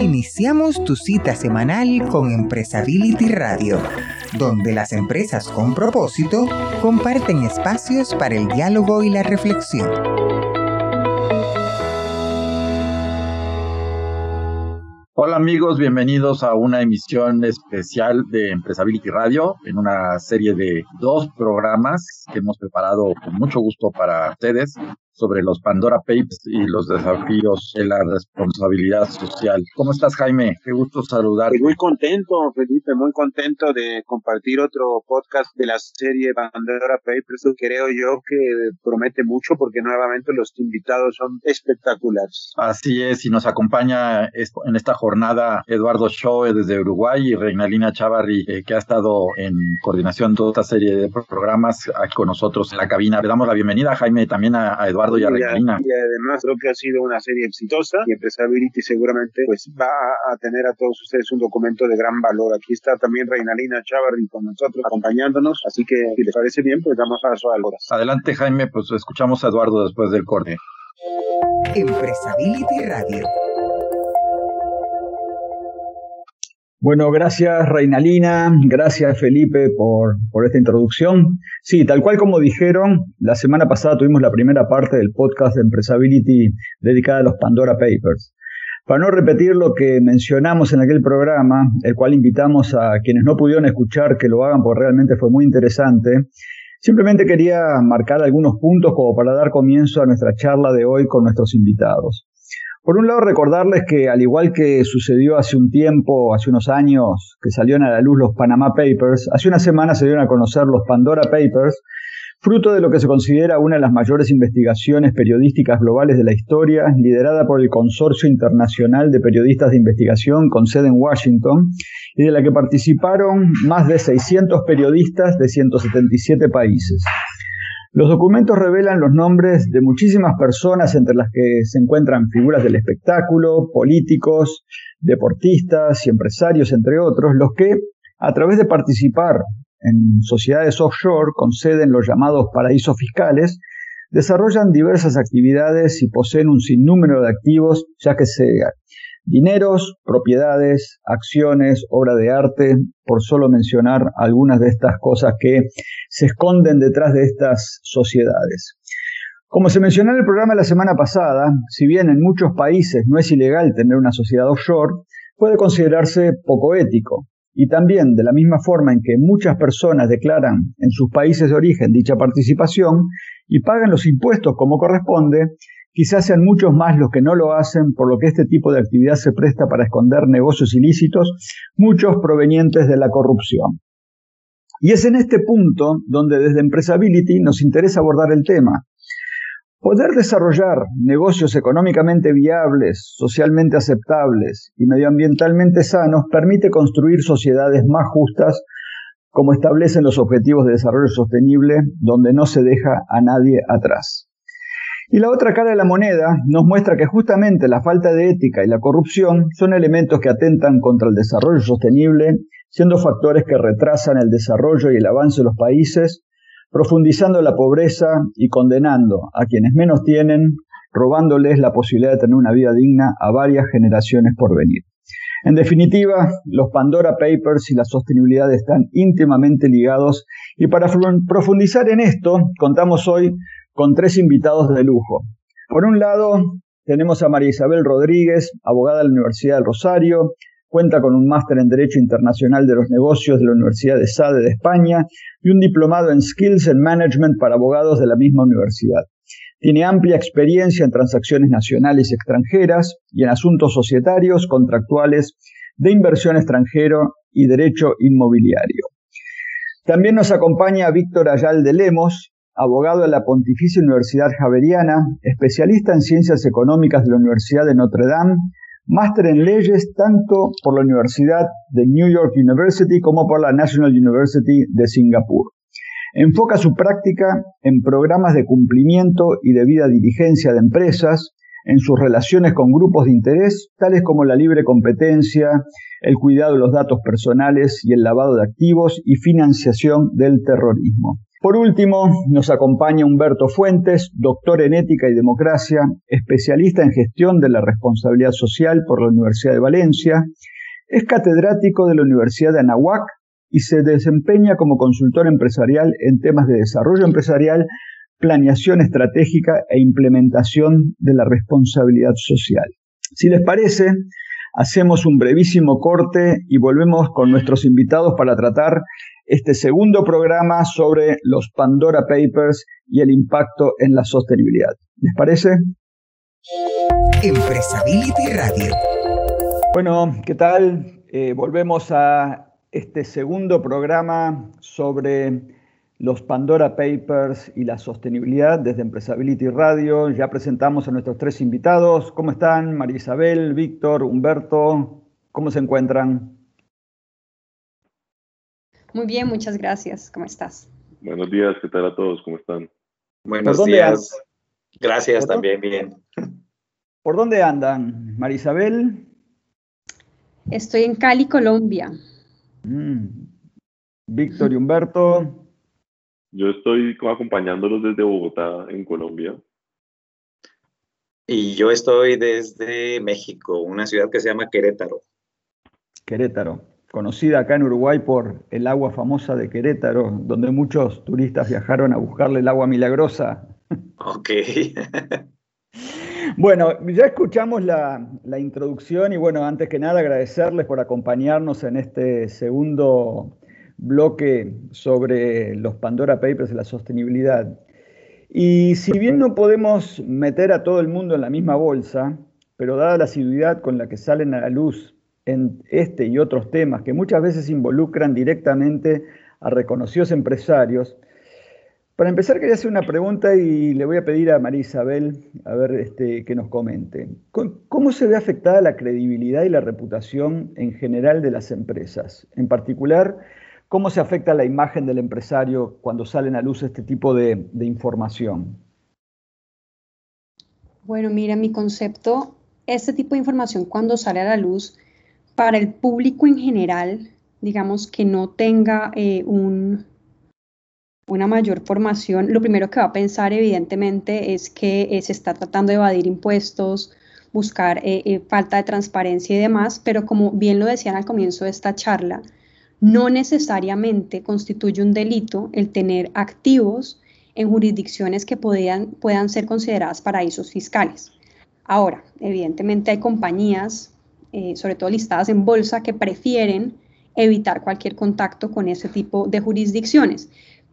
Iniciamos tu cita semanal con Empresability Radio, donde las empresas con propósito comparten espacios para el diálogo y la reflexión. Hola amigos, bienvenidos a una emisión especial de Empresability Radio en una serie de dos programas que hemos preparado con mucho gusto para ustedes sobre los Pandora Papers y los desafíos de la responsabilidad social. ¿Cómo estás, Jaime? Qué gusto saludarte. Muy contento, Felipe, muy contento de compartir otro podcast de la serie Pandora Papers. Creo yo que promete mucho porque nuevamente los invitados son espectaculares. Así es, y nos acompaña en esta jornada Eduardo Schoe desde Uruguay y Reinalina Chavarri, eh, que ha estado en coordinación de toda esta serie de programas aquí con nosotros en la cabina. Le damos la bienvenida, Jaime, también a, a Eduardo y. Y además creo que ha sido una serie exitosa y Empresability seguramente pues va a tener a todos ustedes un documento de gran valor. Aquí está también Reinalina Chavarri con nosotros acompañándonos, así que si les parece bien, pues damos paso a algo. Adelante Jaime, pues escuchamos a Eduardo después del corte. Empresability Radio. Bueno, gracias Reinalina, gracias Felipe por, por, esta introducción. Sí, tal cual como dijeron, la semana pasada tuvimos la primera parte del podcast de Empresability dedicada a los Pandora Papers. Para no repetir lo que mencionamos en aquel programa, el cual invitamos a quienes no pudieron escuchar que lo hagan porque realmente fue muy interesante, simplemente quería marcar algunos puntos como para dar comienzo a nuestra charla de hoy con nuestros invitados. Por un lado, recordarles que al igual que sucedió hace un tiempo, hace unos años, que salieron a la luz los Panama Papers, hace una semana se dieron a conocer los Pandora Papers, fruto de lo que se considera una de las mayores investigaciones periodísticas globales de la historia, liderada por el Consorcio Internacional de Periodistas de Investigación con sede en Washington, y de la que participaron más de 600 periodistas de 177 países. Los documentos revelan los nombres de muchísimas personas, entre las que se encuentran figuras del espectáculo, políticos, deportistas y empresarios, entre otros, los que, a través de participar en sociedades offshore con sede en los llamados paraísos fiscales, desarrollan diversas actividades y poseen un sinnúmero de activos, ya que se dineros, propiedades, acciones, obra de arte, por solo mencionar algunas de estas cosas que se esconden detrás de estas sociedades. Como se mencionó en el programa la semana pasada, si bien en muchos países no es ilegal tener una sociedad offshore, puede considerarse poco ético. Y también, de la misma forma en que muchas personas declaran en sus países de origen dicha participación y pagan los impuestos como corresponde, Quizás sean muchos más los que no lo hacen, por lo que este tipo de actividad se presta para esconder negocios ilícitos, muchos provenientes de la corrupción. Y es en este punto donde desde Empresability nos interesa abordar el tema. Poder desarrollar negocios económicamente viables, socialmente aceptables y medioambientalmente sanos permite construir sociedades más justas como establecen los objetivos de desarrollo sostenible, donde no se deja a nadie atrás. Y la otra cara de la moneda nos muestra que justamente la falta de ética y la corrupción son elementos que atentan contra el desarrollo sostenible, siendo factores que retrasan el desarrollo y el avance de los países, profundizando la pobreza y condenando a quienes menos tienen, robándoles la posibilidad de tener una vida digna a varias generaciones por venir. En definitiva, los Pandora Papers y la sostenibilidad están íntimamente ligados y para profundizar en esto contamos hoy con tres invitados de lujo. Por un lado, tenemos a María Isabel Rodríguez, abogada de la Universidad del Rosario, cuenta con un máster en Derecho Internacional de los Negocios de la Universidad de Sade de España y un diplomado en Skills and Management para abogados de la misma universidad. Tiene amplia experiencia en transacciones nacionales y extranjeras y en asuntos societarios, contractuales, de inversión extranjero y derecho inmobiliario. También nos acompaña Víctor Ayal de Lemos, abogado de la Pontificia Universidad Javeriana, especialista en ciencias económicas de la Universidad de Notre Dame, máster en leyes tanto por la Universidad de New York University como por la National University de Singapur. Enfoca su práctica en programas de cumplimiento y debida diligencia de empresas, en sus relaciones con grupos de interés, tales como la libre competencia, el cuidado de los datos personales y el lavado de activos y financiación del terrorismo. Por último, nos acompaña Humberto Fuentes, doctor en ética y democracia, especialista en gestión de la responsabilidad social por la Universidad de Valencia, es catedrático de la Universidad de Anahuac y se desempeña como consultor empresarial en temas de desarrollo empresarial, planeación estratégica e implementación de la responsabilidad social. Si les parece, hacemos un brevísimo corte y volvemos con nuestros invitados para tratar este segundo programa sobre los Pandora Papers y el impacto en la sostenibilidad. ¿Les parece? Empresability Radio. Bueno, ¿qué tal? Eh, volvemos a este segundo programa sobre los Pandora Papers y la sostenibilidad desde Empresability Radio. Ya presentamos a nuestros tres invitados. ¿Cómo están? María Isabel, Víctor, Humberto. ¿Cómo se encuentran? Muy bien, muchas gracias. ¿Cómo estás? Buenos días, ¿qué tal a todos? ¿Cómo están? Buenos días. Gracias, también bien. ¿Por dónde andan? María Isabel. Estoy en Cali, Colombia. Mm. Víctor y Humberto. Yo estoy acompañándolos desde Bogotá, en Colombia. Y yo estoy desde México, una ciudad que se llama Querétaro. Querétaro, conocida acá en Uruguay por el agua famosa de Querétaro, donde muchos turistas viajaron a buscarle el agua milagrosa. Ok. Bueno, ya escuchamos la, introducción y bueno, antes que nada agradecerles por acompañarnos en este segundo bloque sobre los Pandora Papers y la sostenibilidad. Y si bien no podemos meter a todo el mundo en la misma bolsa, pero dada la asiduidad con la que salen a la luz en este y otros temas que muchas veces involucran directamente a reconocidos empresarios, para empezar, quería hacer una pregunta y le voy a pedir a María Isabel a ver este, que nos comente. ¿Cómo se ve afectada la credibilidad y la reputación en general de las empresas? En particular, ¿cómo se afecta la imagen del empresario cuando salen a luz este tipo de, información? Bueno, mira, mi concepto, este tipo de información cuando sale a la luz, para el público en general, digamos que no tenga eh, un una mayor formación, lo primero que va a pensar evidentemente es que eh, se está tratando de evadir impuestos, buscar eh, falta de transparencia y demás, pero como bien lo decían al comienzo de esta charla, no necesariamente constituye un delito el tener activos en jurisdicciones que puedan ser consideradas paraísos fiscales. Ahora, evidentemente hay compañías, sobre todo listadas en bolsa, que prefieren evitar cualquier contacto con ese tipo de jurisdicciones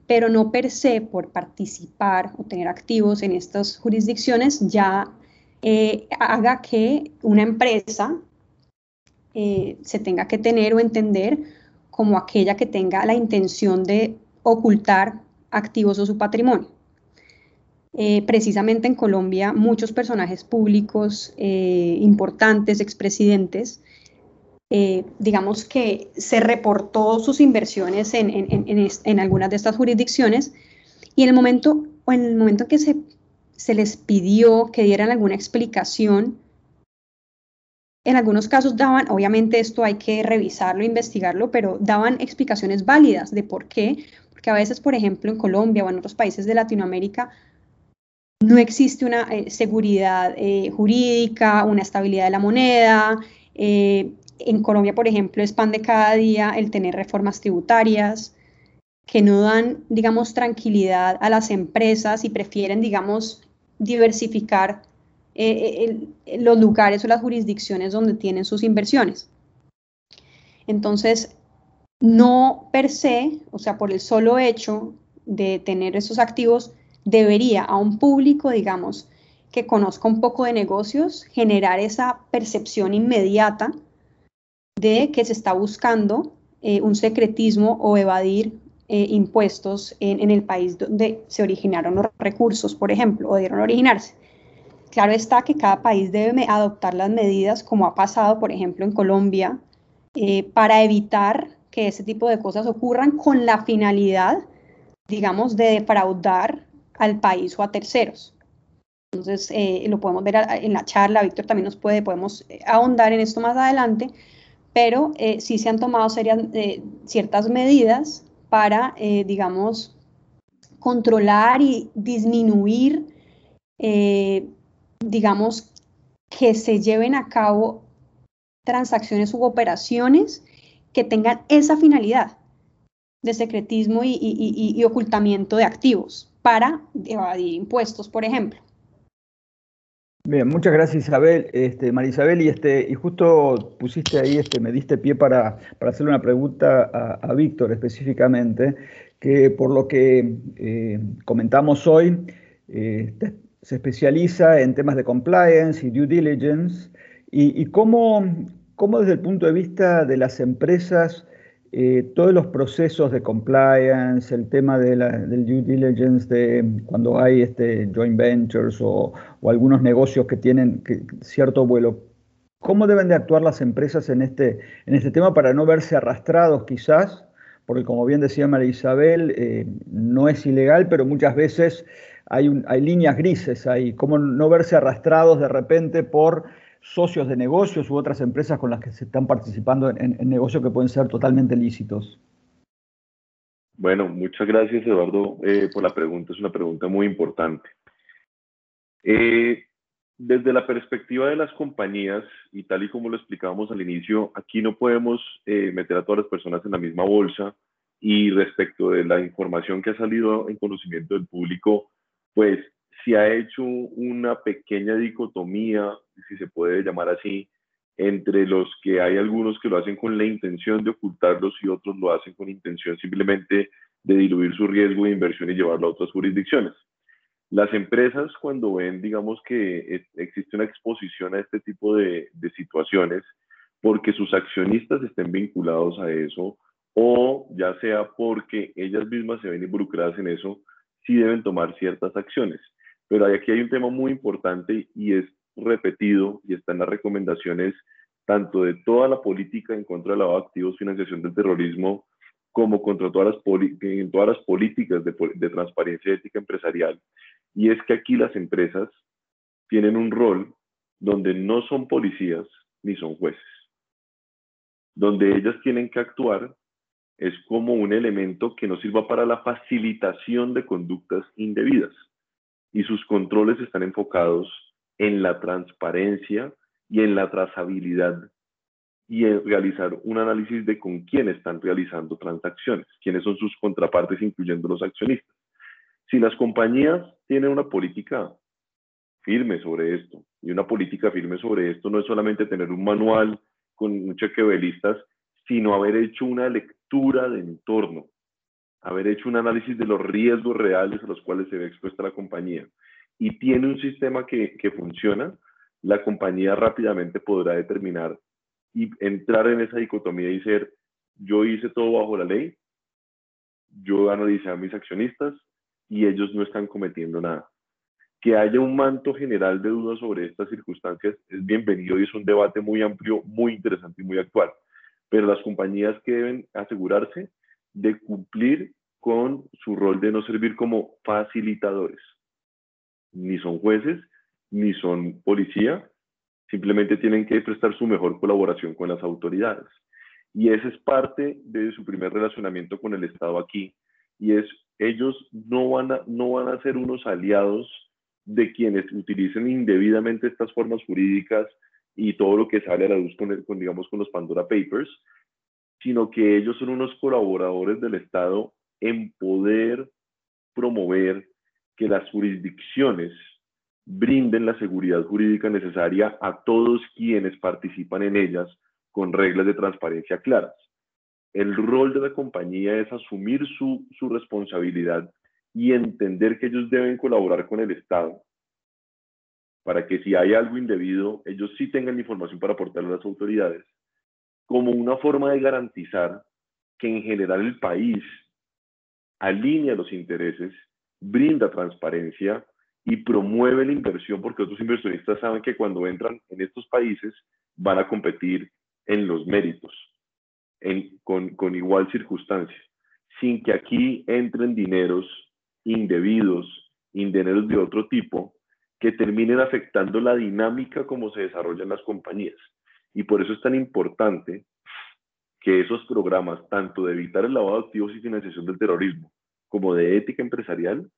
pero no per se por participar o tener activos en estas jurisdicciones ya eh, haga que una empresa eh, se tenga que tener o entender como aquella que tenga la intención de ocultar activos o su patrimonio. Eh, precisamente en Colombia, muchos personajes públicos importantes, expresidentes, eh, digamos que se reportó sus inversiones en, en, algunas de estas jurisdicciones y en el momento, en el momento en que se, se les pidió que dieran alguna explicación, en algunos casos daban, obviamente esto hay que revisarlo, investigarlo, pero daban explicaciones válidas de por qué, porque a veces, por ejemplo, en Colombia o en otros países de Latinoamérica, no existe una eh, seguridad eh, jurídica, una estabilidad de la moneda, en Colombia, por ejemplo, es pan de cada día el tener reformas tributarias que no dan, digamos, tranquilidad a las empresas y prefieren, digamos, diversificar eh, los lugares o las jurisdicciones donde tienen sus inversiones. Entonces, no per se, o sea, por el solo hecho de tener esos activos, debería a un público, digamos, que conozca un poco de negocios, generar esa percepción inmediata de que se está buscando eh, un secretismo o evadir eh, impuestos en, el país donde se originaron los recursos, por ejemplo, o debieron originarse. Claro está que cada país debe adoptar las medidas, como ha pasado, por ejemplo, en Colombia, eh, para evitar que ese tipo de cosas ocurran con la finalidad, digamos, de defraudar al país o a terceros. Entonces, eh, lo podemos ver en la charla, Víctor también nos puede, podemos eh, ahondar en esto más adelante, pero sí se han tomado ciertas medidas para, digamos, controlar y disminuir, digamos, que se lleven a cabo transacciones u operaciones que tengan esa finalidad de secretismo y, ocultamiento de activos para evadir impuestos, por ejemplo. Bien, muchas gracias Isabel, este, María Isabel, y, este, y justo pusiste ahí, este, me diste pie para, para hacerle una pregunta a, Víctor específicamente, que por lo que eh, comentamos hoy, eh, se especializa en temas de compliance y due diligence, y, cómo, cómo desde el punto de vista de las empresas, eh, todos los procesos de compliance, el tema de del due diligence, de cuando hay este, joint ventures o, algunos negocios que tienen cierto vuelo, ¿cómo deben de actuar las empresas en este, en este tema para no verse arrastrados quizás? Porque como bien decía María Isabel, eh, no es ilegal, pero muchas veces hay, hay líneas grises ahí, cómo no verse arrastrados de repente por socios de negocios u otras empresas con las que se están participando en, negocios que pueden ser totalmente lícitos? Bueno, muchas gracias Eduardo eh, por la pregunta. Es una pregunta muy importante. Eh, desde la perspectiva de las compañías, y tal y como lo explicábamos al inicio, aquí no podemos eh, meter a todas las personas en la misma bolsa y respecto de la información que ha salido en conocimiento del público, pues se ha hecho una pequeña dicotomía, si se puede llamar así, entre los que hay algunos que lo hacen con la intención de ocultarlos y otros lo hacen con intención simplemente de diluir su riesgo de inversión y llevarlo a otras jurisdicciones. Las empresas cuando ven, digamos que existe una exposición a este tipo de, de situaciones, porque sus accionistas estén vinculados a eso, o ya sea porque ellas mismas se ven involucradas en eso, sí deben tomar ciertas acciones. Pero aquí hay un tema muy importante y es repetido y está en las recomendaciones tanto de toda la política en contra del lavado de activos, financiación del terrorismo, como contra todas las, en políticas de, de transparencia ética empresarial. Y es que aquí las empresas tienen un rol donde no son policías ni son jueces. Donde ellas tienen que actuar es como un elemento que nos sirva para la facilitación de conductas indebidas y sus controles están enfocados en la transparencia y en la trazabilidad y en realizar un análisis de con quién están realizando transacciones, quiénes son sus contrapartes, incluyendo los accionistas. Si las compañías tienen una política firme sobre esto, y una política firme sobre esto no es solamente tener un manual con un cheque de listas, sino haber hecho una lectura de entorno, haber hecho un análisis de los riesgos reales a los cuales se ve expuesta la compañía y tiene un sistema que, que funciona, la compañía rápidamente podrá determinar y entrar en esa dicotomía y ser, yo hice todo bajo la ley, yo analicé a mis accionistas y ellos no están cometiendo nada. Que haya un manto general de dudas sobre estas circunstancias es bienvenido y es un debate muy amplio, muy interesante y muy actual. Pero las compañías que deben asegurarse de cumplir con su rol de no servir como facilitadores. Ni son jueces, ni son policía, simplemente tienen que prestar su mejor colaboración con las autoridades. Y ese es parte de su primer relacionamiento con el Estado aquí. Y es, ellos no van a, no van a ser unos aliados de quienes utilicen indebidamente estas formas jurídicas y todo lo que sale a la luz con, digamos, con los Pandora Papers, sino que ellos son unos colaboradores del Estado en poder promover que las jurisdicciones brinden la seguridad jurídica necesaria a todos quienes participan en ellas con reglas de transparencia claras. El rol de la compañía es asumir su, su responsabilidad y entender que ellos deben colaborar con el Estado para que si hay algo indebido, ellos sí tengan información para aportarle a las autoridades, como una forma de garantizar que en general el país alinea los intereses, brinda transparencia y promueve la inversión, porque otros inversionistas saben que cuando entran en estos países van a competir en los méritos, con, con igual circunstancia, sin que aquí entren dineros indebidos, dineros de otro tipo, que terminen afectando la dinámica como se desarrollan las compañías. Y por eso es tan importante que esos programas, tanto de evitar el lavado de activos y financiación del terrorismo, como de ética empresarial,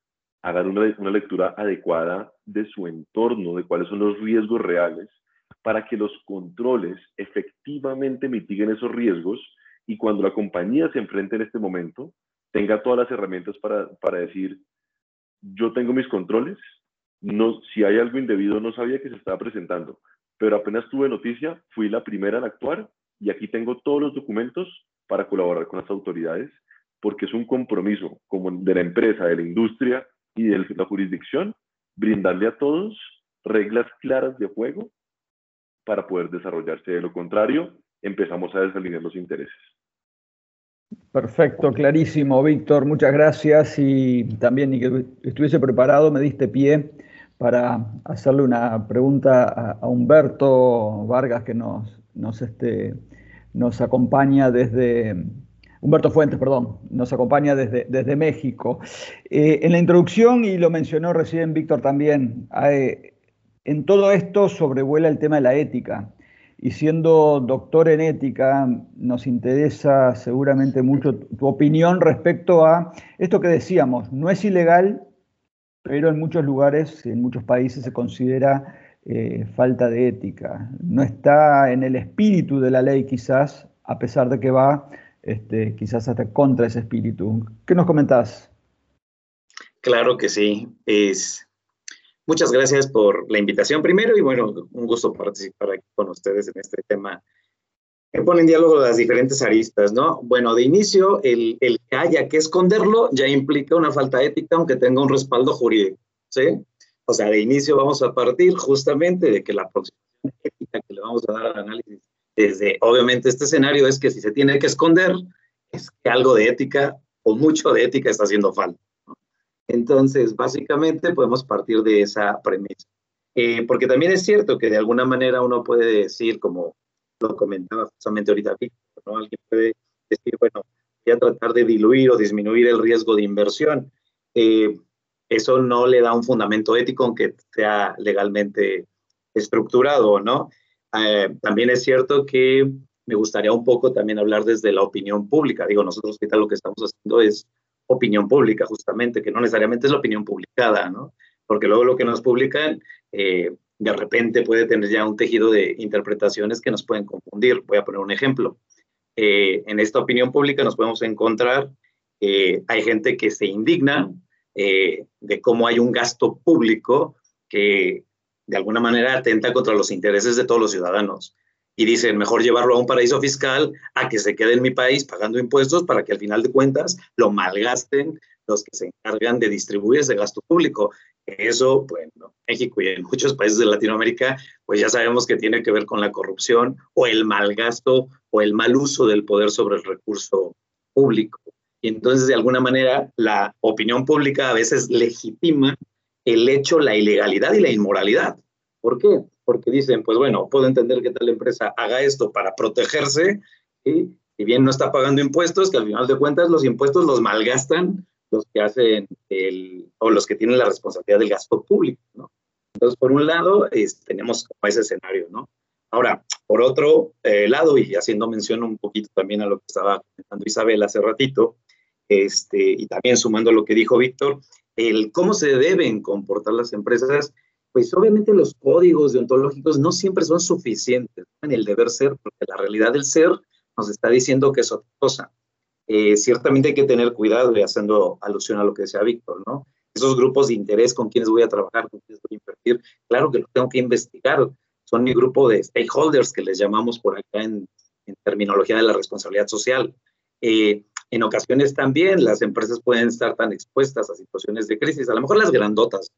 hagan una, una lectura adecuada de su entorno, de cuáles son los riesgos reales, para que los controles efectivamente mitiguen esos riesgos y cuando la compañía se enfrente en este momento, tenga todas las herramientas para, para decir, yo tengo mis controles, no, si hay algo indebido no sabía que se estaba presentando, pero apenas tuve noticia, fui la primera en actuar y aquí tengo todos los documentos para colaborar con las autoridades, porque es un compromiso como de la empresa, de la industria y de la jurisdicción, brindarle a todos reglas claras de juego para poder desarrollarse. De lo contrario, empezamos a desalinear los intereses. Perfecto, clarísimo, Víctor. Muchas gracias y también ni que estuviese preparado, me diste pie para hacerle una pregunta a, Humberto Vargas que nos, nos, este, nos acompaña desde, Humberto Fuentes, perdón, nos acompaña desde, desde México. Eh, en la introducción, y lo mencionó recién Víctor también, en todo esto sobrevuela el tema de la ética. Y siendo doctor en ética, nos interesa seguramente mucho tu opinión respecto a esto que decíamos, no es ilegal pero en muchos lugares, en muchos países se considera eh, falta de ética. No está en el espíritu de la ley quizás, a pesar de que va este, quizás hasta contra ese espíritu. ¿Qué nos comentás? Claro que sí. Es... Muchas gracias por la invitación primero y bueno, un gusto participar con ustedes en este tema que pone en diálogo las diferentes aristas, ¿no? Bueno, de inicio, el, el, que haya que esconderlo ya implica una falta ética, aunque tenga un respaldo jurídico, ¿sí? O sea, de inicio vamos a partir justamente de que la aproximación ética que le vamos a dar al análisis desde, obviamente, este escenario es que si se tiene que esconder, es que algo de ética o mucho de ética está haciendo falta. ¿no? Entonces, básicamente podemos partir de esa premisa. Eh, porque también es cierto que de alguna manera uno puede decir como lo comentaba justamente ahorita, ¿no? Alguien puede decir, bueno, voy a tratar de diluir o disminuir el riesgo de inversión. Eh, eso no le da un fundamento ético aunque sea legalmente estructurado, ¿no? Eh, también es cierto que me gustaría un poco también hablar desde la opinión pública. Digo, nosotros ahorita lo que estamos haciendo es opinión pública, justamente, que no necesariamente es la opinión publicada, ¿no? Porque luego lo que nos publican eh, de repente puede tener ya un tejido de interpretaciones que nos pueden confundir. Voy a poner un ejemplo. Eh, en esta opinión pública nos podemos encontrar, eh, hay gente que se indigna eh, de cómo hay un gasto público que de alguna manera atenta contra los intereses de todos los ciudadanos. Y dicen, mejor llevarlo a un paraíso fiscal a que se quede en mi país pagando impuestos para que al final de cuentas lo malgasten los que se encargan de distribuir ese gasto público. Eso, bueno, México y en muchos países de Latinoamérica, pues ya sabemos que tiene que ver con la corrupción o el mal gasto o el mal uso del poder sobre el recurso público. Y entonces, de alguna manera, la opinión pública a veces legitima el hecho, la ilegalidad y la inmoralidad. ¿Por qué? Porque dicen, pues bueno, puedo entender que tal empresa haga esto para protegerse, y si bien no está pagando impuestos, que al final de cuentas los impuestos los malgastan los que hacen el, o los que tienen la responsabilidad del gasto público, ¿no? Entonces, por un lado, tenemos como ese escenario, ¿no? Ahora, por otro eh, lado, y haciendo mención un poquito también a lo que estaba comentando Isabel hace ratito, este, y también sumando lo que dijo Víctor, el cómo se deben comportar las empresas pues obviamente los códigos deontológicos no siempre son suficientes en el deber ser, porque la realidad del ser nos está diciendo que es otra cosa. Eh, ciertamente hay que tener cuidado, y haciendo alusión a lo que decía Víctor, ¿no? Esos grupos de interés con quienes voy a trabajar, con quienes voy a invertir, claro que lo tengo que investigar. Son mi grupo de stakeholders que les llamamos por acá en, terminología de la responsabilidad social. Eh, en ocasiones también las empresas pueden estar tan expuestas a situaciones de crisis, a lo mejor las grandotas,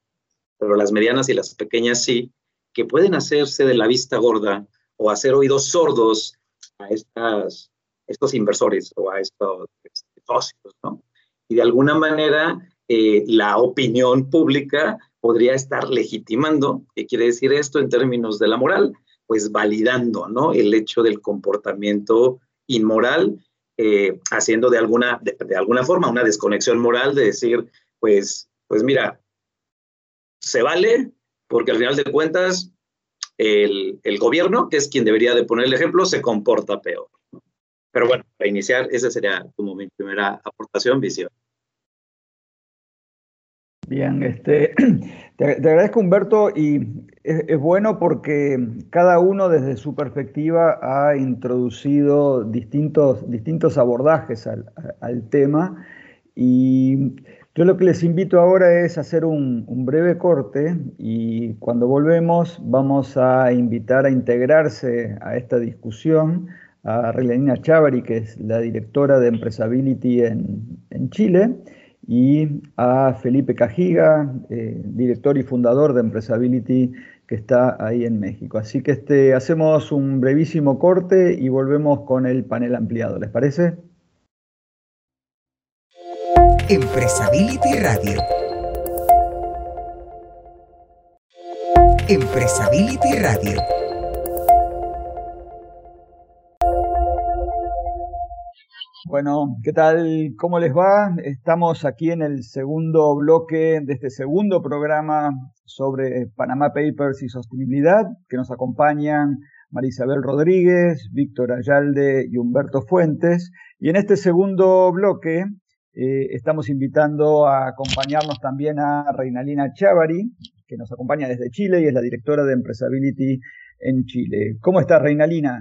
pero las medianas y las pequeñas sí, que pueden hacerse de la vista gorda o hacer oídos sordos a estas, estos inversores o a estos este, socios, ¿no? Y de alguna manera eh, la opinión pública podría estar legitimando, ¿qué quiere decir esto en términos de la moral? Pues validando, ¿no? El hecho del comportamiento inmoral, eh, haciendo de alguna, de alguna forma una desconexión moral de decir, pues, pues mira, se vale porque al final de cuentas el, gobierno, que es quien debería de poner el ejemplo, se comporta peor. Pero bueno, para iniciar, esa sería como mi primera aportación, visión. Bien, este, te, agradezco Humberto y es, bueno porque cada uno desde su perspectiva ha introducido distintos, distintos abordajes al, al tema y yo lo que les invito ahora es hacer un, breve corte y cuando volvemos vamos a invitar a integrarse a esta discusión a Relenina Chávari, que es la directora de Empresability en, Chile, y a Felipe Cajiga, eh, director y fundador de Empresability, que está ahí en México. Así que este, hacemos un brevísimo corte y volvemos con el panel ampliado. ¿Les parece? Radio. Empresability Radio. Bueno, ¿qué tal? ¿Cómo les va? Estamos aquí en el segundo bloque de este segundo programa sobre Panama Papers y sostenibilidad, que nos acompañan Marisabel Rodríguez, Víctor Ayalde y Humberto Fuentes. Y en este segundo bloque eh, estamos invitando a acompañarnos también a Reinalina Chávari, que nos acompaña desde Chile y es la directora de Empresability en Chile. ¿Cómo estás, Reinalina?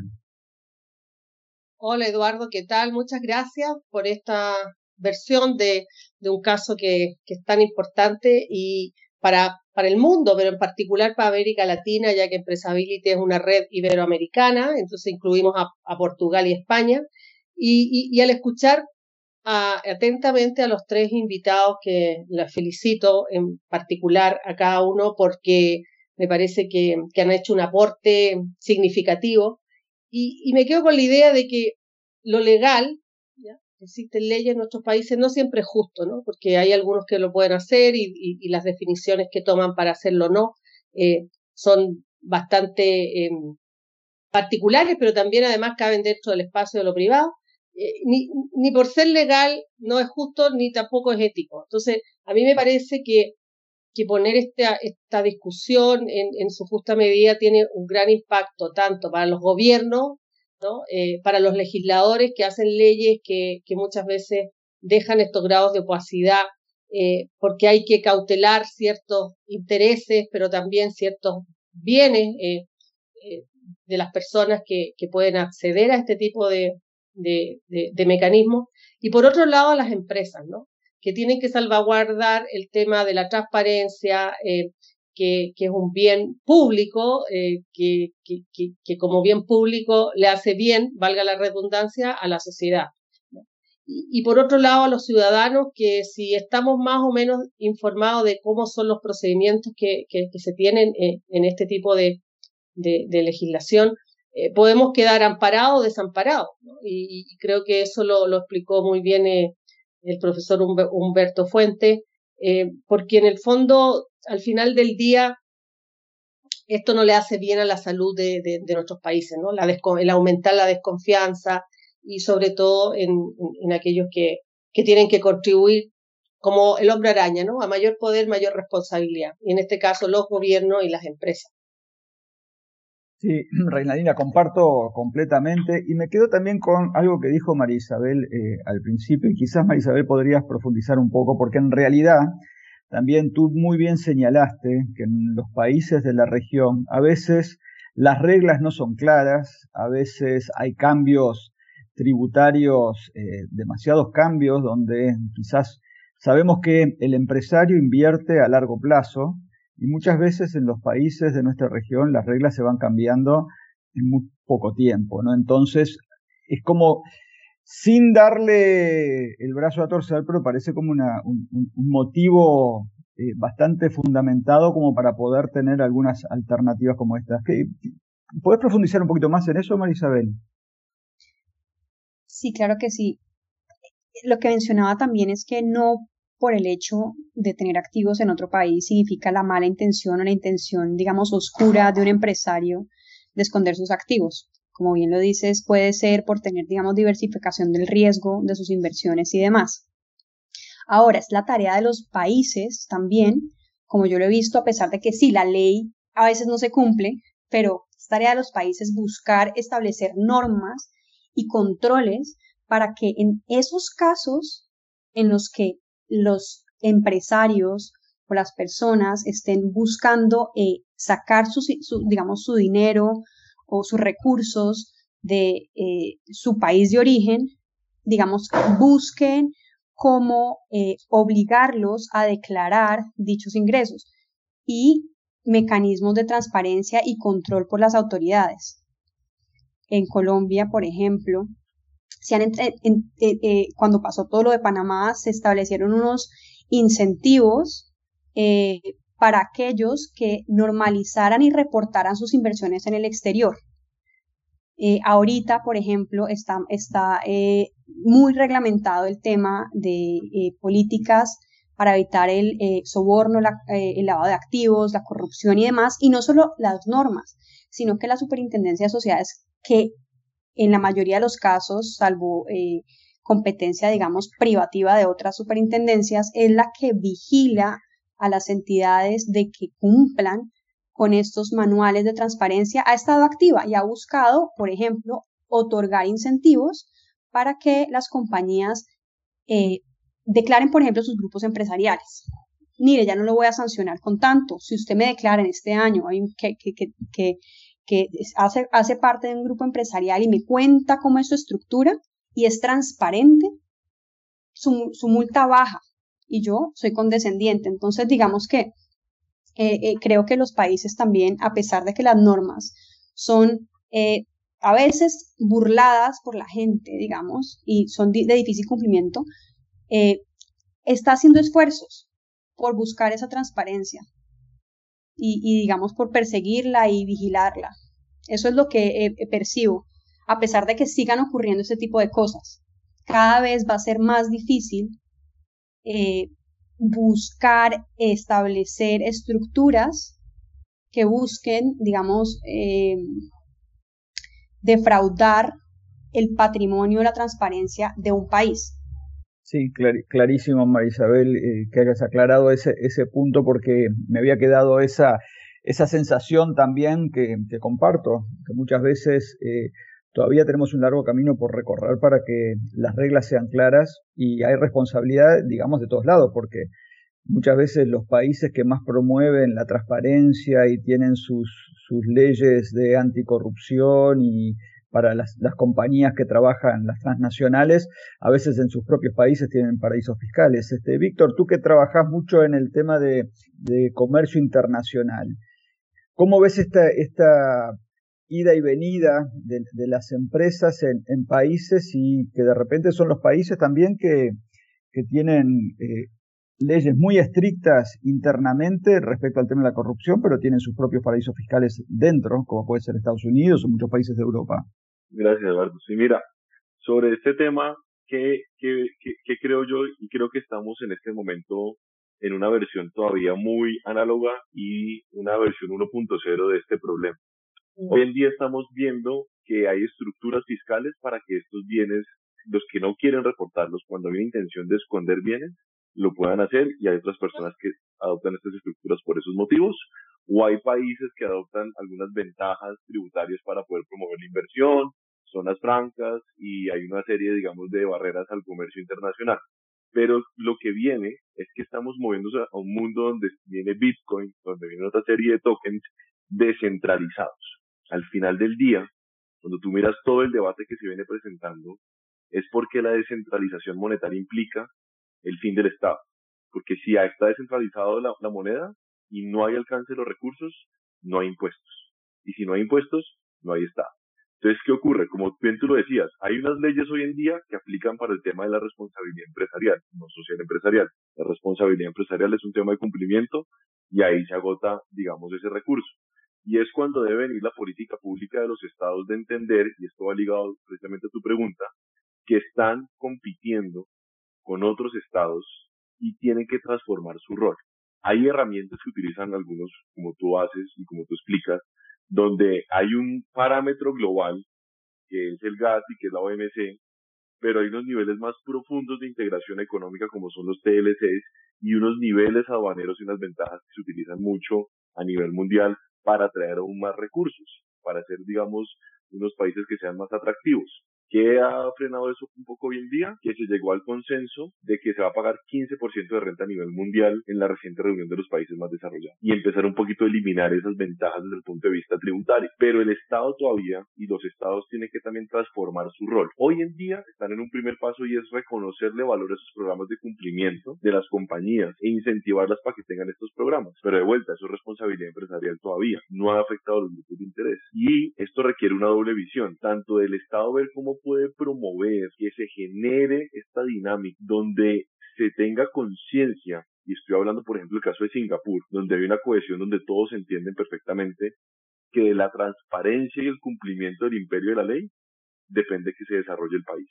Hola, Eduardo, ¿qué tal? Muchas gracias por esta versión de, un caso que, es tan importante y para, el mundo, pero en particular para América Latina, ya que Empresability es una red iberoamericana, entonces incluimos a, Portugal y España. y, al escuchar atentamente a los tres invitados que les felicito, en particular a cada uno, porque me parece que, han hecho un aporte significativo. Y, me quedo con la idea de que lo legal, ¿ya? existen leyes en nuestros países, no siempre es justo, ¿no? porque hay algunos que lo pueden hacer y, las definiciones que toman para hacerlo no eh, son bastante em, particulares, pero también además caben dentro del espacio de lo privado. Eh, ni, ni, por ser legal no es justo ni tampoco es ético. Entonces, a mí me parece que, que poner esta, esta discusión en, en, su justa medida tiene un gran impacto tanto para los gobiernos, ¿no? Eh, para los legisladores que hacen leyes que, que, muchas veces dejan estos grados de opacidad eh, porque hay que cautelar ciertos intereses, pero también ciertos bienes de las personas que, que pueden acceder a este tipo de, de, de, mecanismos. Y por otro lado, las empresas, ¿no? Que tienen que salvaguardar el tema de la transparencia, eh, que, que, es un bien público, eh, que, que, que, como bien público le hace bien, valga la redundancia, a la sociedad. Y, por otro lado, a los ciudadanos, que si estamos más o menos informados de cómo son los procedimientos que, se tienen en, eh, en este tipo de, de, legislación, podemos quedar amparados o desamparados. Y, creo que eso lo, lo explicó muy bien el profesor Humberto Fuente, eh, porque en el fondo, al final del día, esto no le hace bien a la salud de, nuestros países, ¿no? La el aumentar la desconfianza y sobre todo en, en, aquellos que, que tienen que contribuir como el hombre araña, ¿no? A mayor poder, mayor responsabilidad. Y en este caso, los gobiernos y las empresas. Sí, Reinalina, comparto completamente. Y me quedo también con algo que dijo María Isabel eh, al principio y quizás María Isabel podrías profundizar un poco porque en realidad también tú muy bien señalaste que en los países de la región a veces las reglas no son claras, a veces hay cambios tributarios, eh, demasiados cambios donde quizás sabemos que el empresario invierte a largo plazo y muchas veces en los países de nuestra región las reglas se van cambiando en muy poco tiempo, ¿no? Entonces es como sin darle el brazo a torcer, pero parece como una, un, motivo eh, bastante fundamentado como para poder tener algunas alternativas como estas. ¿Puedes profundizar un poquito más en eso, Marisabel? Sí, claro que sí. Lo que mencionaba también es que no por el hecho de tener activos en otro país significa la mala intención o la intención, digamos, oscura de un empresario de esconder sus activos. Como bien lo dices, puede ser por tener, digamos, diversificación del riesgo de sus inversiones y demás. Ahora, es la tarea de los países también, como yo lo he visto, a pesar de que sí, la ley a veces no se cumple, pero es tarea de los países buscar establecer normas y controles para que en esos casos en los que los empresarios o las personas estén buscando eh, sacar su, digamos, su dinero o sus recursos de eh, su país de origen, digamos, busquen cómo eh, obligarlos a declarar dichos ingresos y mecanismos de transparencia y control por las autoridades. En Colombia, por ejemplo, se han eh, eh, cuando pasó todo lo de Panamá, se establecieron unos incentivos eh, para aquellos que normalizaran y reportaran sus inversiones en el exterior. ahorita, por ejemplo, está muy reglamentado el tema de políticas para evitar el soborno, el lavado de activos, la corrupción y demás, y no solo las normas, sino que la Superintendencia de Sociedades que en la mayoría de los casos, salvo eh, competencia, digamos, privativa de otras superintendencias, es la que vigila a las entidades de que cumplan con estos manuales de transparencia, ha estado activa y ha buscado, por ejemplo, otorgar incentivos para que las compañías eh, declaren, por ejemplo, sus grupos empresariales. Mire, ya no lo voy a sancionar con tanto. Si usted me declara en este año que, que, que, que hace, hace parte de un grupo empresarial y me cuenta cómo es su estructura y es transparente, su, multa baja y yo soy condescendiente. Entonces, digamos que eh, eh, creo que los países también, a pesar de que las normas son eh, a veces burladas por la gente, digamos, y son de, difícil cumplimiento, está haciendo esfuerzos por buscar esa transparencia y, digamos por perseguirla y vigilarla. Eso es lo que eh, percibo, a pesar de que sigan ocurriendo ese tipo de cosas. Cada vez va a ser más difícil eh, buscar establecer estructuras que busquen, digamos, eh, defraudar el patrimonio, la transparencia de un país. Sí, clarísimo, Marisabel, eh, que hayas aclarado ese, ese punto porque me había quedado esa, esa sensación también que, comparto, que muchas veces eh, todavía tenemos un largo camino por recorrer para que las reglas sean claras y hay responsabilidad, digamos, de todos lados, porque muchas veces los países que más promueven la transparencia y tienen sus, sus leyes de anticorrupción y para las, compañías que trabajan, las transnacionales, a veces en sus propios países tienen paraísos fiscales. Este, Víctor, tú que trabajas mucho en el tema de, comercio internacional, ¿cómo ves esta, esta ida y venida de, las empresas en, países y que de repente son los países también que, tienen eh, leyes muy estrictas internamente respecto al tema de la corrupción, pero tienen sus propios paraísos fiscales dentro, como puede ser Estados Unidos o muchos países de Europa? Gracias, Eduardo. Sí, mira, sobre este tema, ¿qué, qué, qué, creo yo? Y creo que estamos en este momento en una versión todavía muy análoga y una versión 1.0 de este problema. Hoy en día estamos viendo que hay estructuras fiscales para que estos bienes, los que no quieren reportarlos cuando hay una intención de esconder bienes, lo puedan hacer y hay otras personas que adoptan estas estructuras por esos motivos o hay países que adoptan algunas ventajas tributarias para poder promover la inversión, zonas francas y hay una serie, digamos, de barreras al comercio internacional. Pero lo que viene es que estamos moviéndose a un mundo donde viene Bitcoin, donde viene otra serie de tokens descentralizados. Al final del día, cuando tú miras todo el debate que se viene presentando, es porque la descentralización monetaria implica el fin del Estado. Porque si está descentralizado la, la moneda y no hay alcance de los recursos, no hay impuestos. Y si no hay impuestos, no hay Estado. Entonces, ¿qué ocurre? Como bien tú lo decías, hay unas leyes hoy en día que aplican para el tema de la responsabilidad empresarial, no social empresarial. La responsabilidad empresarial es un tema de cumplimiento y ahí se agota, digamos, ese recurso. Y es cuando debe venir la política pública de los estados de entender, y esto va ligado precisamente a tu pregunta, que están compitiendo con otros estados y tienen que transformar su rol. Hay herramientas que utilizan algunos, como tú haces y como tú explicas, donde hay un parámetro global, que es el GATT y que es la OMC, pero hay unos niveles más profundos de integración económica como son los TLCs y unos niveles aduaneros y unas ventajas que se utilizan mucho a nivel mundial para atraer aún más recursos, para hacer, digamos, unos países que sean más atractivos. ¿Qué ha frenado eso un poco hoy en día? Que se llegó al consenso de que se va a pagar 15% de renta a nivel mundial en la reciente reunión de los países más desarrollados y empezar un poquito a eliminar esas ventajas desde el punto de vista tributario. Pero el Estado todavía y los Estados tienen que también transformar su rol. Hoy en día están en un primer paso y es reconocerle valor a esos programas de cumplimiento de las compañías e incentivarlas para que tengan estos programas. Pero de vuelta, eso es responsabilidad empresarial todavía. No ha afectado los grupos de interés. Y esto requiere una doble visión, tanto del Estado ver cómo puede promover que se genere esta dinámica donde se tenga conciencia, y estoy hablando por ejemplo del caso de Singapur, donde hay una cohesión donde todos entienden perfectamente que de la transparencia y el cumplimiento del imperio de la ley depende que se desarrolle el país.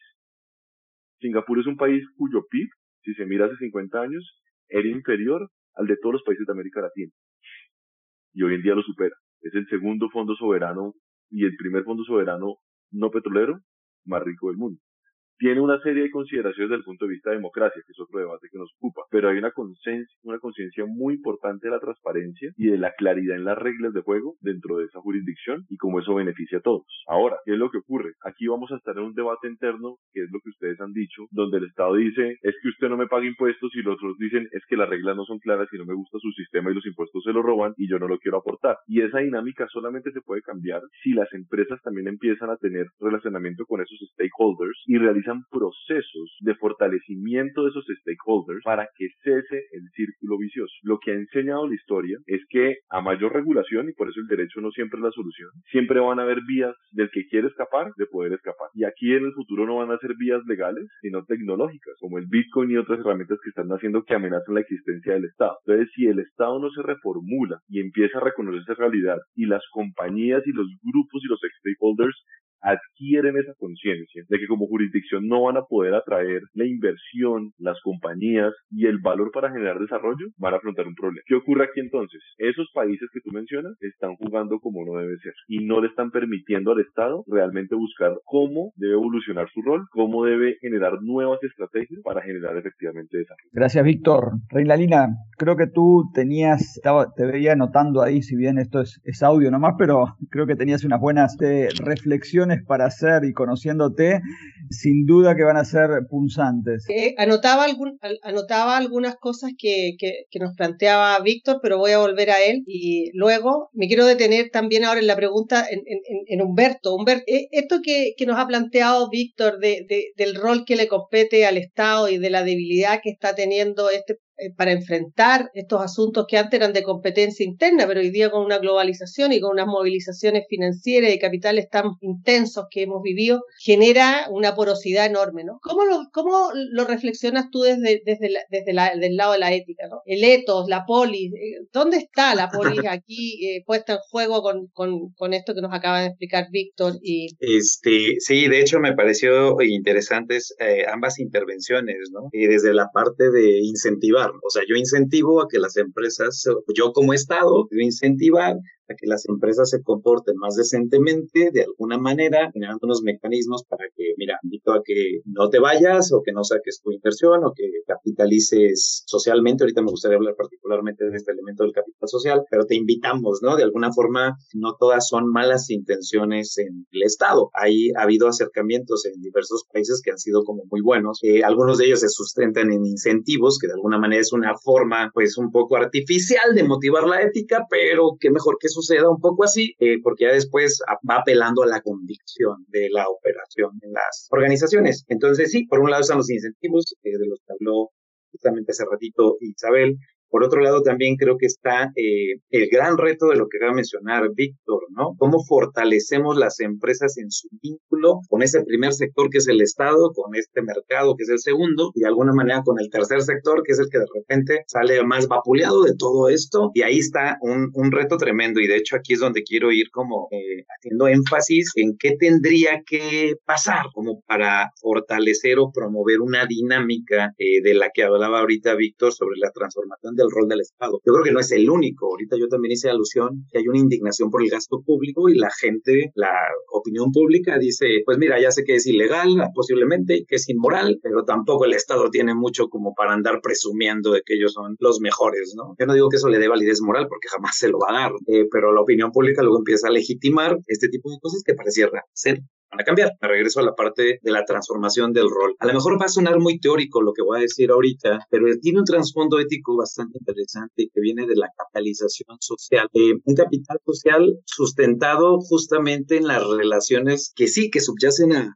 Singapur es un país cuyo PIB, si se mira hace 50 años, era inferior al de todos los países de América Latina. Y hoy en día lo supera. Es el segundo fondo soberano y el primer fondo soberano no petrolero más rico del mundo. Tiene una serie de consideraciones desde el punto de vista de democracia, que es otro debate que nos ocupa, pero hay una conciencia, una conciencia muy importante de la transparencia y de la claridad en las reglas de juego dentro de esa jurisdicción y cómo eso beneficia a todos. Ahora, ¿qué es lo que ocurre? Aquí vamos a estar en un debate interno, que es lo que ustedes han dicho, donde el Estado dice, es que usted no me paga impuestos y los otros dicen, es que las reglas no son claras y no me gusta su sistema y los impuestos se lo roban y yo no lo quiero aportar. Y esa dinámica solamente se puede cambiar si las empresas también empiezan a tener relacionamiento con esos stakeholders y realizan procesos de fortalecimiento de esos stakeholders para que cese el círculo vicioso. Lo que ha enseñado la historia es que a mayor regulación, y por eso el derecho no siempre es la solución, siempre van a haber vías del que quiere escapar de poder escapar. Y aquí en el futuro no van a ser vías legales, sino tecnológicas, como el Bitcoin y otras herramientas que están haciendo que amenazan la existencia del Estado. Entonces, si el Estado no se reformula y empieza a reconocer esa realidad y las compañías y los grupos y los stakeholders adquieren esa conciencia de que como jurisdicción no van a poder atraer la inversión, las compañías y el valor para generar desarrollo, van a afrontar un problema. ¿Qué ocurre aquí entonces? Esos países que tú mencionas están jugando como no debe ser y no le están permitiendo al Estado realmente buscar cómo debe evolucionar su rol, cómo debe generar nuevas estrategias para generar efectivamente desarrollo. Gracias, Víctor. Reinalina, creo que tú tenías, estaba, te veía notando ahí, si bien esto es, es audio nomás, pero creo que tenías unas buenas eh, reflexiones para hacer y conociéndote, sin duda que van a ser punzantes. anotaba, algún, anotaba algunas cosas que, que, nos planteaba Víctor, pero voy a volver a él y luego me quiero detener también ahora en la pregunta en, en, Humberto. Humberto, eh, esto que, que, nos ha planteado Víctor de, del rol que le compete al Estado y de la debilidad que está teniendo este eh, para enfrentar estos asuntos que antes eran de competencia interna, pero hoy día con una globalización y con unas movilizaciones financieras y capitales tan intensos que hemos vivido, genera una porosidad enorme, ¿no? ¿Cómo lo, cómo lo reflexionas tú desde, desde, desde el lado de la ética, ¿no? El etos, la polis, eh, ¿dónde está la polis aquí eh, puesta en juego con, con, con, esto que nos acaba de explicar Víctor? Y... Este, sí, de hecho me pareció interesantes ambas intervenciones, ¿no? Y desde la parte de incentivar o sea, yo incentivo a que las empresas, yo como Estado, yo incentivar que las empresas se comporten más decentemente, de alguna manera, generando unos mecanismos para que, mira, invito a que no te vayas o que no saques tu inversión o que capitalices socialmente. Ahorita me gustaría hablar particularmente de este elemento del capital social, pero te invitamos, ¿no? De alguna forma, no todas son malas intenciones en el Estado. Hay, ha habido acercamientos en diversos países que han sido como muy buenos. Eh, algunos de ellos se sustentan en incentivos, que de alguna manera es una forma, pues, un poco artificial de motivar la ética, pero que mejor que suceda un poco así, eh, porque ya después va apelando a la convicción de la operación en las organizaciones. Entonces, sí, por un lado están los incentivos eh, de los que habló justamente hace ratito Isabel, por otro lado, también creo que está eh, el gran reto de lo que va a mencionar Víctor, ¿no? Cómo fortalecemos las empresas en su vínculo con ese primer sector que es el Estado, con este mercado que es el segundo, y de alguna manera con el tercer sector que es el que de repente sale más vapuleado de todo esto. Y ahí está un, un reto tremendo. Y de hecho aquí es donde quiero ir como eh, haciendo énfasis en qué tendría que pasar como para fortalecer o promover una dinámica eh, de la que hablaba ahorita Víctor sobre la transformación del rol del Estado. Yo creo que no es el único. Ahorita yo también hice alusión que hay una indignación por el gasto público y la gente, la opinión pública dice, pues mira, ya sé que es ilegal posiblemente, que es inmoral, pero tampoco el Estado tiene mucho como para andar presumiendo de que ellos son los mejores, ¿no? Yo no digo que eso le dé validez moral porque jamás se lo va a dar, eh, pero la opinión pública luego empieza a legitimar este tipo de cosas que pareciera ser van a cambiar. Me regreso a la parte de la transformación del rol. A lo mejor va a sonar muy teórico lo que voy a decir ahorita, pero tiene un trasfondo ético bastante interesante que viene de la capitalización social. Eh, un capital social sustentado justamente en las relaciones que sí, que subyacen a,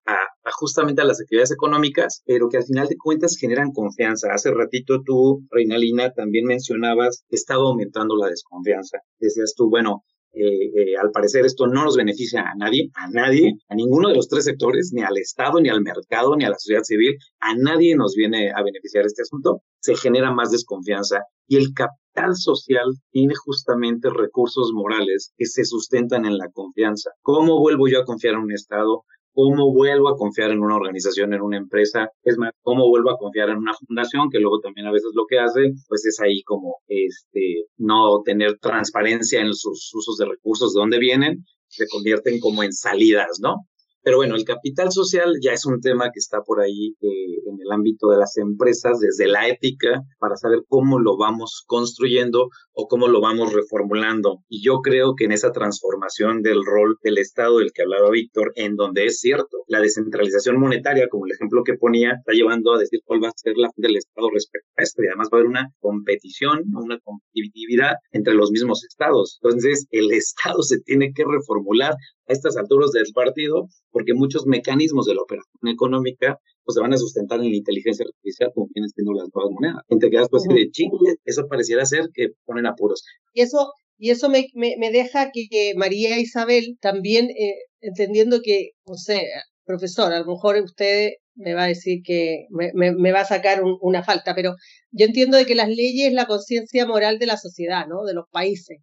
justamente a las actividades económicas, pero que al final de cuentas generan confianza. Hace ratito tú, Reinalina, también mencionabas que estaba aumentando la desconfianza. Decías tú, bueno, eh, eh, al parecer esto no nos beneficia a nadie, a nadie, a ninguno de los tres sectores, ni al Estado, ni al mercado, ni a la sociedad civil, a nadie nos viene a beneficiar este asunto, se genera más desconfianza y el capital social tiene justamente recursos morales que se sustentan en la confianza. ¿Cómo vuelvo yo a confiar en un Estado? Cómo vuelvo a confiar en una organización, en una empresa, es más, cómo vuelvo a confiar en una fundación, que luego también a veces lo que hace, pues es ahí como, este, no tener transparencia en sus usos de recursos, de dónde vienen, se convierten como en salidas, ¿no? Pero bueno, el capital social ya es un tema que está por ahí eh, en el ámbito de las empresas, desde la ética, para saber cómo lo vamos construyendo o cómo lo vamos reformulando. Y yo creo que en esa transformación del rol del Estado del que hablaba Víctor, en donde es cierto, la descentralización monetaria, como el ejemplo que ponía, está llevando a decir cuál va a ser la del Estado respecto a esto. Y además va a haber una competición, una competitividad entre los mismos estados. Entonces, el Estado se tiene que reformular a estas alturas del partido, porque muchos mecanismos de la operación económica pues se van a sustentar en la inteligencia artificial como vienen siendo las nuevas monedas. Gente que pues de chingue, eso pareciera ser que ponen apuros. Y eso, y eso me, me, deja que, María Isabel también, eh, entendiendo que, no sé, profesor, a lo mejor usted me va a decir que me, me, va a sacar una falta, pero yo entiendo de que las leyes es la conciencia moral de la sociedad, ¿no? De los países,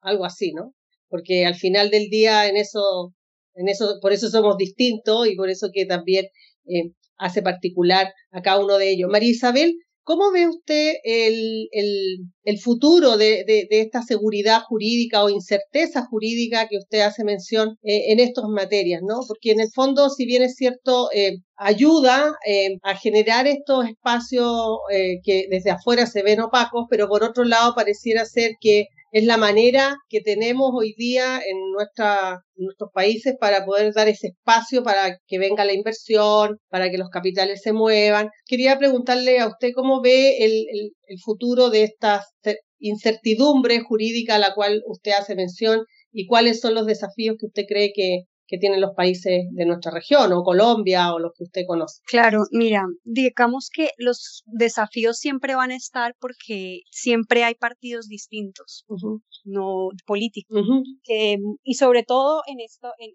algo así, ¿no? Porque al final del día en eso, en eso, por eso somos distintos y por eso que también eh, hace particular a cada uno de ellos. María Isabel, ¿cómo ve usted el, el, el futuro de, de, de, esta seguridad jurídica o incerteza jurídica que usted hace mención eh, en estas materias, ¿no? Porque en el fondo, si bien es cierto, eh, ayuda eh, a generar estos espacios eh, que desde afuera se ven opacos, pero por otro lado pareciera ser que es la manera que tenemos hoy día en, nuestra, nuestros países para poder dar ese espacio para que venga la inversión, para que los capitales se muevan. Quería preguntarle a usted cómo ve el, el futuro de esta incertidumbre jurídica a la cual usted hace mención y cuáles son los desafíos que usted cree que, que tienen los países de nuestra región o Colombia o los que usted conoce. Claro, mira, digamos que los desafíos siempre van a estar porque siempre hay partidos distintos, no políticos, y sobre todo en esto, en,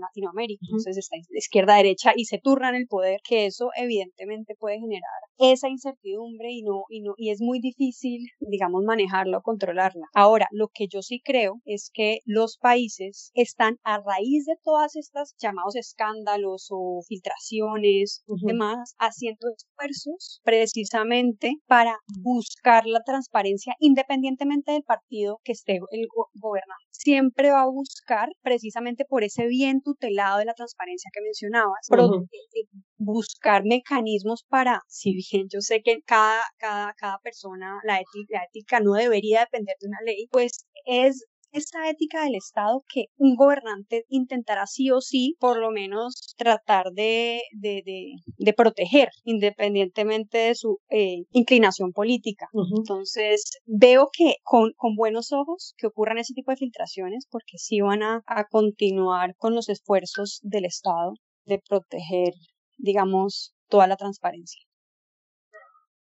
Latinoamérica, entonces está izquierda, derecha y se turnan el poder, que eso evidentemente puede generar esa incertidumbre y no, y no, y es muy difícil, digamos, manejarla o controlarla. Ahora, lo que yo sí creo es que los países están a raíz de todas estas llamados escándalos o filtraciones, y demás, haciendo esfuerzos precisamente para buscar la transparencia independientemente del partido que esté el gobernando. Siempre va a buscar precisamente por ese bien tutelado de la transparencia que mencionabas, eh, buscar mecanismos para, si bien yo sé que cada, cada, cada persona, la ética, la ética no debería depender de una ley, pues es esa ética del Estado que un gobernante intentará sí o sí, por lo menos, tratar de, de, proteger, independientemente de su eh, inclinación política. Entonces, veo que con, con, buenos ojos que ocurran ese tipo de filtraciones, porque sí van a, a continuar con los esfuerzos del Estado de proteger, digamos, toda la transparencia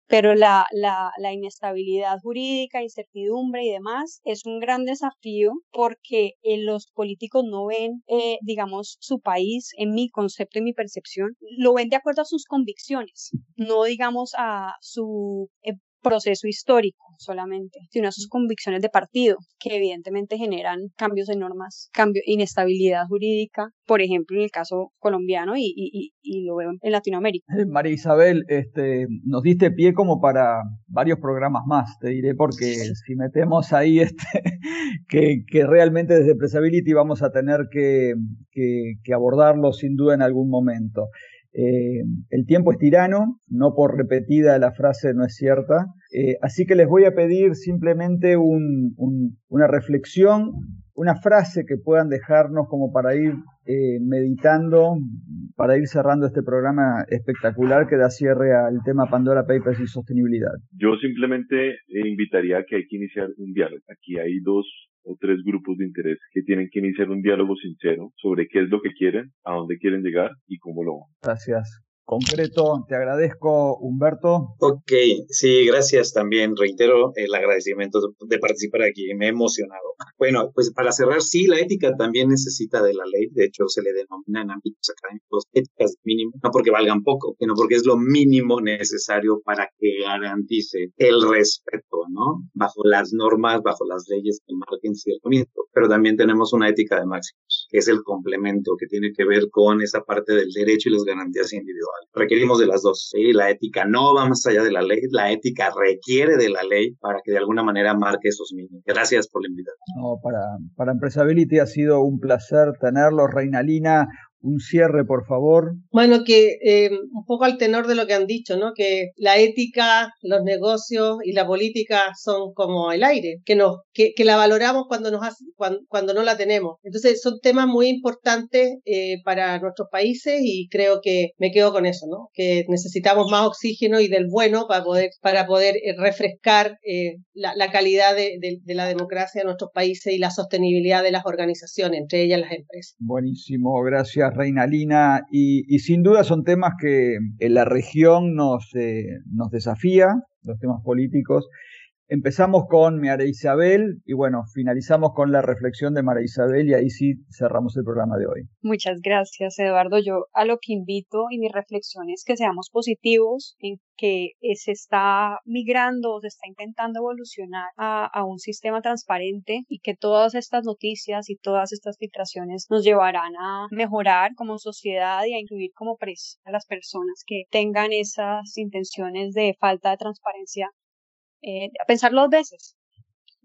pero la, la, la, inestabilidad jurídica, incertidumbre y demás es un gran desafío porque eh, los políticos no ven, eh, digamos, su país, en mi concepto y mi percepción, lo ven de acuerdo a sus convicciones, no digamos a su eh, proceso histórico solamente, sino a sus convicciones de partido, que evidentemente generan cambios de normas, cambio, inestabilidad jurídica, por ejemplo, en el caso colombiano y, y, y lo veo en Latinoamérica. Eh, María Isabel, este, nos diste pie como para varios programas más, te diré, porque si metemos ahí este, que, que realmente desde Pressability vamos a tener que, que, que abordarlo sin duda en algún momento. Eh, el tiempo es tirano, no por repetida la frase no es cierta, eh, así que les voy a pedir simplemente una reflexión, una frase que puedan dejarnos como para ir eh, meditando, para ir cerrando este programa espectacular que da cierre al tema Pandora Papers y sostenibilidad. Yo simplemente invitaría a que hay que iniciar un diálogo. Aquí hay dos o tres grupos de interés que tienen que iniciar un diálogo sincero sobre qué es lo que quieren, a dónde quieren llegar y cómo lo van. Gracias concreto. Te agradezco, Humberto. Ok, sí, gracias también. Reitero el agradecimiento de participar aquí. Me he emocionado. Bueno, pues para cerrar, sí, la ética también necesita de la ley. De hecho, se le denomina en ámbitos académicos éticas mínimas, no porque valgan poco, sino porque es lo mínimo necesario para que garantice el respeto, ¿no? Bajo las normas, bajo las leyes que marquen cierto Pero también tenemos una ética de máximos, que es el complemento que tiene que ver con esa parte del derecho y las garantías individuales requerimos de las dos. ¿sí? La ética no va más allá de la ley, la ética requiere de la ley para que de alguna manera marque esos mínimos. Gracias por la invitación. No, para, para Empresability ha sido un placer tenerlo, Reinalina un cierre, por favor. Bueno, que eh, un poco al tenor de lo que han dicho, ¿no? Que la ética, los negocios y la política son como el aire, que nos, que, que la valoramos cuando nos cuando, cuando, no la tenemos. Entonces son temas muy importantes eh, para nuestros países y creo que me quedo con eso, ¿no? Que necesitamos más oxígeno y del bueno para poder para poder eh, refrescar eh, la, la, calidad de, de, de la democracia de nuestros países y la sostenibilidad de las organizaciones, entre ellas las empresas. Buenísimo, gracias Reinalina, y, y, sin duda son temas que en la región nos, eh, nos desafía, los temas políticos, Empezamos con María Isabel y bueno, finalizamos con la reflexión de María Isabel y ahí sí cerramos el programa de hoy. Muchas gracias, Eduardo. Yo a lo que invito y mi reflexión es que seamos positivos en que se está migrando, se está intentando evolucionar a, a un sistema transparente y que todas estas noticias y todas estas filtraciones nos llevarán a mejorar como sociedad y a incluir como presa a las personas que tengan esas intenciones de falta de transparencia eh, a pensarlo dos veces.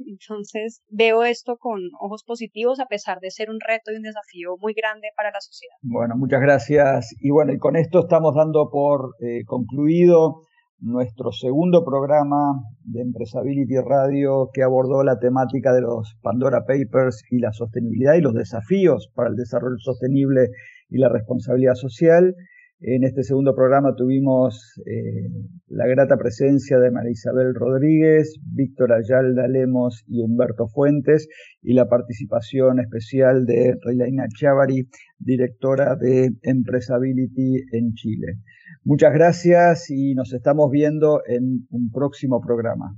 Entonces veo esto con ojos positivos a pesar de ser un reto y un desafío muy grande para la sociedad. Bueno, muchas gracias. Y bueno, y con esto estamos dando por eh, concluido nuestro segundo programa de Empresability Radio que abordó la temática de los Pandora Papers y la sostenibilidad y los desafíos para el desarrollo sostenible y la responsabilidad social. En este segundo programa tuvimos eh, la grata presencia de María Isabel Rodríguez, Víctor Ayalda Lemos y Humberto Fuentes y la participación especial de Reilaina Chavari, directora de Empresability en Chile. Muchas gracias y nos estamos viendo en un próximo programa.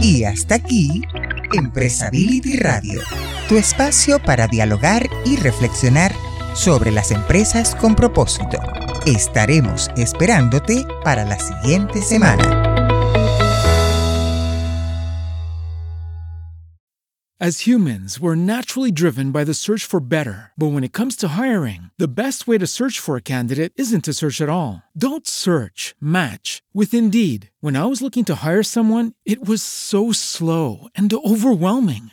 Y hasta aquí, Empresability Radio, tu espacio para dialogar y reflexionar sobre las empresas con propósito. Estaremos esperándote para la siguiente semana. As humans, we're naturally driven by the search for better. But when it comes to hiring, the best way to search for a candidate isn't to search at all. Don't search, match with Indeed. When I was looking to hire someone, it was so slow and overwhelming.